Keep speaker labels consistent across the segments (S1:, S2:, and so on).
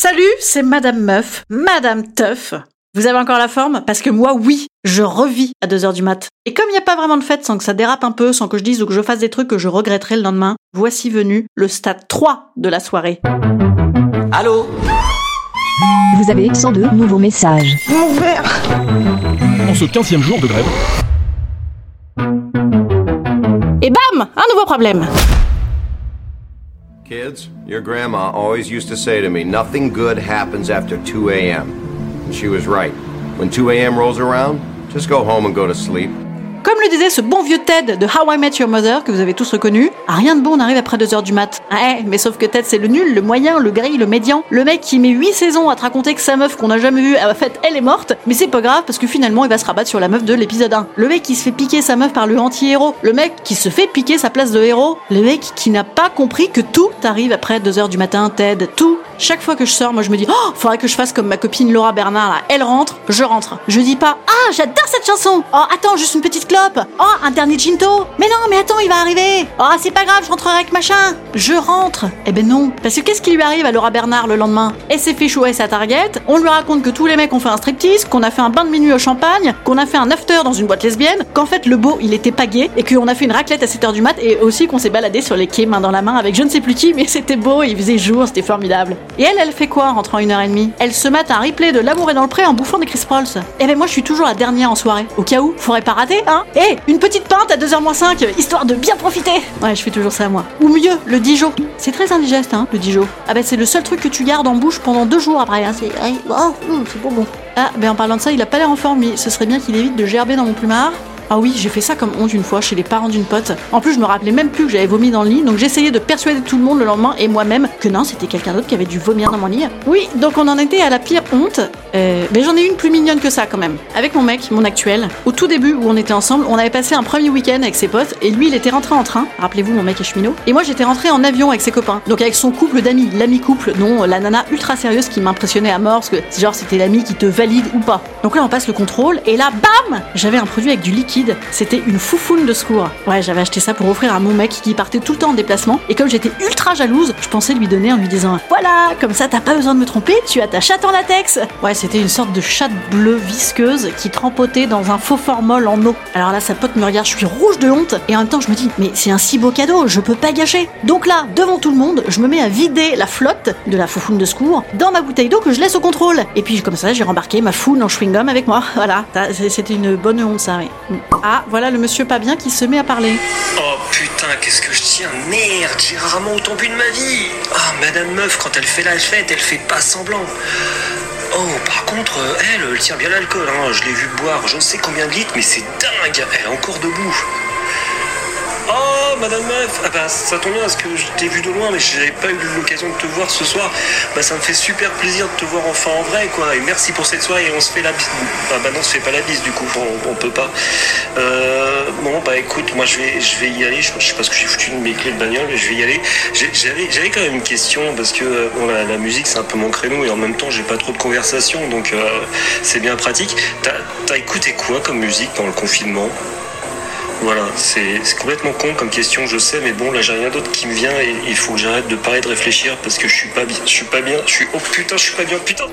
S1: Salut, c'est Madame Meuf, Madame Teuf. Vous avez encore la forme? Parce que moi, oui, je revis à 2h du mat. Et comme il n'y a pas vraiment de fête sans que ça dérape un peu, sans que je dise ou que je fasse des trucs que je regretterai le lendemain, voici venu le stade 3 de la soirée.
S2: Allô?
S3: Vous avez 102 nouveaux messages.
S4: En ce 15e jour de grève,
S1: Et bam Un nouveau problème
S5: Kids, your grandma always used to say to me, nothing good happens after 2 a.m. And she was right. When 2 a.m. rolls around, just go home and go to sleep.
S1: Comme le disait ce bon vieux Ted de How I Met Your Mother, que vous avez tous reconnu, rien de bon on arrive après 2h du mat. Ouais, mais sauf que Ted c'est le nul, le moyen, le gris, le médian. Le mec qui met 8 saisons à te raconter que sa meuf qu'on n'a jamais vue, en fait elle est morte, mais c'est pas grave parce que finalement il va se rabattre sur la meuf de l'épisode 1. Le mec qui se fait piquer sa meuf par le anti-héros. Le mec qui se fait piquer sa place de héros. Le mec qui n'a pas compris que tout arrive après 2h du matin, Ted. Tout. Chaque fois que je sors, moi je me dis, oh, faudrait que je fasse comme ma copine Laura Bernard. Elle rentre, je rentre. Je dis pas, ah, j'adore cette chanson. Oh, attends, juste une petite clope. Oh, un dernier ginto. Mais non, mais attends, il va arriver. Oh, c'est pas grave, je rentrerai avec machin. Je rentre. Eh ben non. Parce que qu'est-ce qui lui arrive à Laura Bernard le lendemain? Elle s'est fait chouer sa target. On lui raconte que tous les mecs ont fait un striptease, qu'on a fait un bain de minuit au champagne, qu'on a fait un after dans une boîte lesbienne, qu'en fait le beau il était pas gay et qu'on a fait une raclette à 7h du mat et aussi qu'on s'est baladé sur les quais main dans la main avec je ne sais plus qui, mais c'était beau, il faisait jour, c'était formidable. Et elle, elle fait quoi en rentrant une heure et demie? Elle se mate un replay de L'amour est dans le pré en bouffant des Chris Pauls. Eh ben moi je suis toujours la dernière en soirée. Au cas où, faudrait pas rater, hein? Eh, une petite pinte à 2h-5, histoire de bien profiter Ouais, je fais toujours ça moi. Ou mieux, le Dijon. C'est très indigeste, hein, le Dijon. Ah ben c'est le seul truc que tu gardes en bouche pendant deux jours après. Hein. C'est oh, hum, c'est pas bon. Ah, ben en parlant de ça, il a pas l'air en forme, lui. Ce serait bien qu'il évite de gerber dans mon plumard. Ah oui, j'ai fait ça comme honte une fois chez les parents d'une pote. En plus, je me rappelais même plus que j'avais vomi dans le lit, donc j'essayais de persuader tout le monde le lendemain et moi-même que non, c'était quelqu'un d'autre qui avait dû vomir dans mon lit. Oui, donc on en était à la pire honte. Euh, mais j'en ai une plus mignonne que ça quand même. Avec mon mec, mon actuel, au tout début où on était ensemble, on avait passé un premier week-end avec ses potes et lui, il était rentré en train. Rappelez-vous, mon mec est cheminot. Et moi, j'étais rentré en avion avec ses copains. Donc avec son couple d'amis, l'ami couple, non, la nana ultra sérieuse qui m'impressionnait à mort parce que genre c'était l'ami qui te valide ou pas. Donc là, on passe le contrôle et là, bam, j'avais un produit avec du liquide. C'était une foufoune de secours. Ouais, j'avais acheté ça pour offrir à mon mec qui partait tout le temps en déplacement. Et comme j'étais ultra jalouse, je pensais lui donner en lui disant Voilà, comme ça t'as pas besoin de me tromper, tu as ta chatte en latex. Ouais, c'était une sorte de chatte bleue visqueuse qui trempotait dans un faux formol en eau. Alors là, sa pote me regarde, je suis rouge de honte. Et en même temps, je me dis Mais c'est un si beau cadeau, je peux pas gâcher. Donc là, devant tout le monde, je me mets à vider la flotte de la foufoune de secours dans ma bouteille d'eau que je laisse au contrôle. Et puis comme ça, j'ai rembarqué ma foule en chewing-gum avec moi. Voilà, c'était une bonne honte ça, oui. Ah, voilà le monsieur pas bien qui se met à parler.
S6: Oh putain, qu'est-ce que je tiens? Merde, j'ai rarement autant bu de ma vie Ah, Madame Meuf, quand elle fait la fête, elle fait pas semblant. Oh, par contre, euh, elle, elle tient bien l'alcool, hein. je l'ai vu boire je ne sais combien de litres, mais c'est dingue, elle est encore debout. Oh, Madame Meuf Ah bah ça tombe bien parce que je t'ai vu de loin mais j'avais pas eu l'occasion de te voir ce soir. Bah ça me fait super plaisir de te voir enfin en vrai quoi. Et merci pour cette soirée et on se fait la bise. Bah, bah non, on se fait pas la bise du coup, on, peut pas. Euh, bon bah écoute, moi je vais, je vais y aller. Je, je sais pas ce que j'ai foutu de mes clés de bagnole, mais je vais y aller. J'avais, quand même une question parce que euh, la, musique c'est un peu mon créneau et en même temps j'ai pas trop de conversation donc euh, c'est bien pratique. T'as, t'as écouté quoi comme musique dans le confinement? Voilà, c'est complètement con comme question, je sais, mais bon, là j'ai rien d'autre qui me vient et il faut que j'arrête de parler de réfléchir parce que je suis pas bien, je suis pas bien, je suis oh putain, je suis pas bien, putain.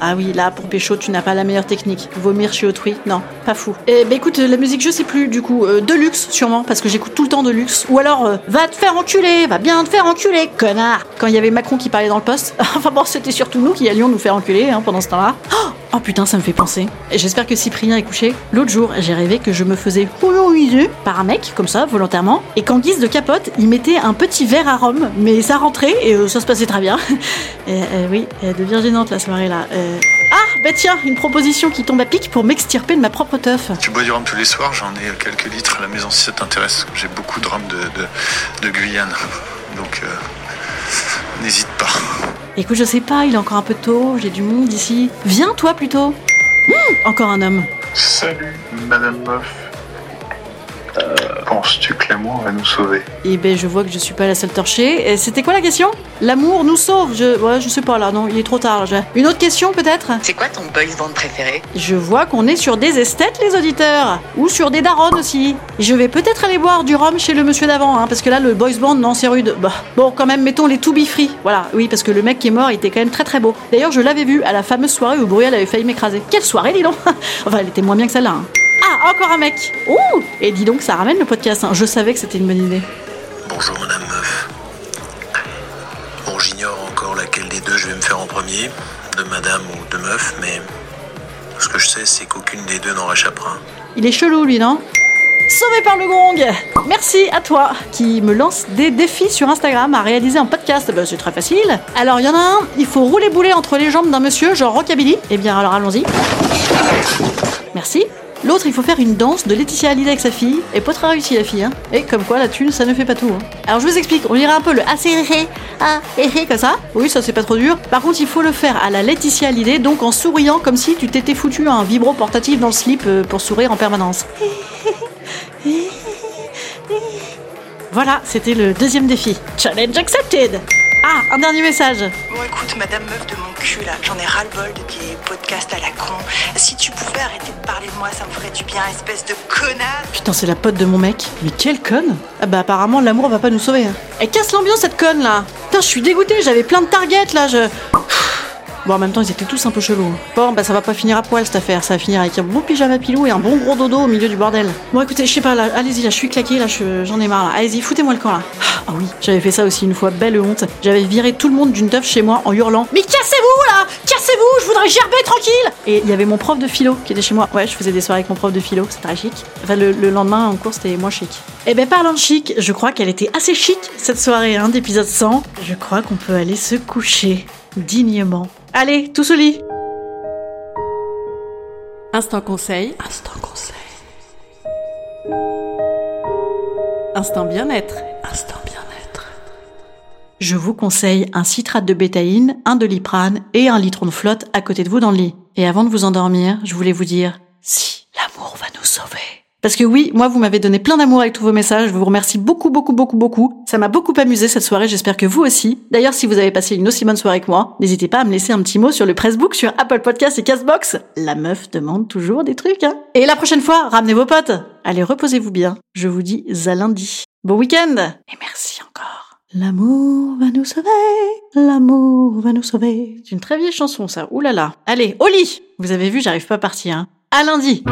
S1: Ah oui, là, pour pécho, tu n'as pas la meilleure technique. Vomir chez autrui, non, pas fou. Eh ben écoute, la musique, je sais plus, du coup, euh, de luxe, sûrement, parce que j'écoute tout le temps de luxe. Ou alors, euh, va te faire enculer, va bien te faire enculer, connard Quand il y avait Macron qui parlait dans le poste, enfin bon, c'était surtout nous qui allions nous faire enculer hein, pendant ce temps-là. Oh, oh putain, ça me fait penser. J'espère que Cyprien est couché. L'autre jour, j'ai rêvé que je me faisais houloniser par un mec, comme ça, volontairement, et qu'en guise de capote, il mettait un petit verre à rhum, mais ça rentrait et euh, ça se passait très bien. Euh, oui, elle devient gênante la soirée là. Euh, Ah, bah tiens, une proposition qui tombe à pic pour m'extirper de ma propre teuf.
S2: Tu bois du rhum tous les soirs, j'en ai quelques litres à la maison si ça t'intéresse. J'ai beaucoup de rhum de, de, Guyane. Donc n'hésite pas.
S1: Écoute, je sais pas, il est encore un peu tôt, j'ai du monde ici. Viens toi plutôt. Hum, encore un homme.
S2: Salut, Madame Meuf. Euh, Penses-tu que l'amour va nous sauver?
S1: Et ben je vois que je suis pas la seule torchée. Et C'était quoi la question? L'amour nous sauve je... Ouais, je sais pas là, non, il est trop tard. là, Une autre question peut-être?
S7: C'est quoi ton boys band préféré?
S1: Je vois qu'on est sur des esthètes les auditeurs. Ou sur des darons aussi. Je vais peut-être aller boire du rhum chez le monsieur d'avant, hein, parce que là le boys band, non c'est rude. Bah, bon quand même mettons les to be free. Voilà, oui parce que le mec qui est mort il était quand même très très beau. D'ailleurs je l'avais vu à la fameuse soirée où Bruyel avait failli m'écraser. Quelle soirée dis donc? Enfin elle était moins bien que celle-là. hein. Ah encore un mec Ouh Et dis donc ça ramène le podcast, hein. je savais que c'était une bonne idée.
S6: Bonjour Madame Meuf. Bon, j'ignore encore laquelle des deux je vais me faire en premier, de Madame ou de Meuf, mais ce que je sais, c'est qu'aucune des deux n'en réchappera.
S1: Il est chelou lui, non? Sauvé par le gong Merci à toi qui me lance des défis sur Instagram à réaliser un podcast. Bah, c'est très facile. Alors, il y en a un, il faut rouler boulet entre les jambes d'un monsieur, genre rockabilly. Eh bien, alors allons-y. Merci. L'autre, il faut faire une danse de Laetitia Hallyday avec sa fille. Et pas très réussi la fille, hein. Et comme quoi, la thune, ça ne fait pas tout. hein. Alors je vous explique, on dirait un peu le assez ré, ah, hé, comme ça. Oui, ça c'est pas trop dur. Par contre, il faut le faire à la Laetitia Hallyday, donc en souriant comme si tu t'étais foutu un vibro portatif dans le slip euh, pour sourire en permanence. Voilà, c'était le deuxième défi. Challenge accepted Ah, un dernier message.
S7: Bon écoute, madame meuf de mon cul là, j'en ai ras-le-bol de tes podcasts à la con. Si tu pouvais arrêter moi, ça me ferait du bien, espèce de connasse.
S1: Putain, c'est la pote de mon mec. Mais quelle conne Ah bah apparemment, l'amour va pas nous sauver. hein. Elle casse l'ambiance, cette conne là Putain, je suis dégoûtée, j'avais plein de targets là, je... Bon, en même temps, ils étaient tous un peu chelous. Bon, bah ça va pas finir à poil cette affaire, ça va finir avec un bon pyjama pilou et un bon gros dodo au milieu du bordel. Bon, écoutez, je sais pas, là, allez-y, là, je suis claquée, là, je- j'en ai marre, là. Allez-y, foutez-moi le camp, là. Ah oui, j'avais fait ça aussi une fois, belle honte. J'avais viré tout le monde d'une teuf chez moi en hurlant Mais cassez-vous, là Cassez-vous, je voudrais gerber tranquille Et il y avait mon prof de philo qui était chez moi. Ouais, je faisais des soirées avec mon prof de philo, c'était très chic. Enfin, le, le lendemain, en cours, c'était moins chic. Eh ben, parlant de chic, je crois qu'elle était assez chic, cette soirée, hein, d'épisode 100. Je crois qu'on peut aller se coucher dignement. Allez, tous au lit Instant conseil. Instant conseil. Instant bien-être. Instant bien-être. Je vous conseille un citrate de bétaïne, un doliprane et un litron de flotte à côté de vous dans le lit. Et avant de vous endormir, je voulais vous dire, si l'amour va nous sauver. Parce que oui, moi vous m'avez donné plein d'amour avec tous vos messages, je vous remercie beaucoup beaucoup beaucoup beaucoup. Ça m'a beaucoup amusé cette soirée, j'espère que vous aussi. D'ailleurs, si vous avez passé une aussi bonne soirée que moi, n'hésitez pas à me laisser un petit mot sur le Pressbook, sur Apple Podcast et Castbox. La meuf demande toujours des trucs, hein. Et la prochaine fois, ramenez vos potes. Allez, reposez-vous bien. Je vous dis à lundi. Bon week-end et merci encore. L'amour va nous sauver, l'amour va nous sauver. C'est une très vieille chanson ça, oulala. Allez, au lit Vous avez vu, j'arrive pas à partir. Hein. À lundi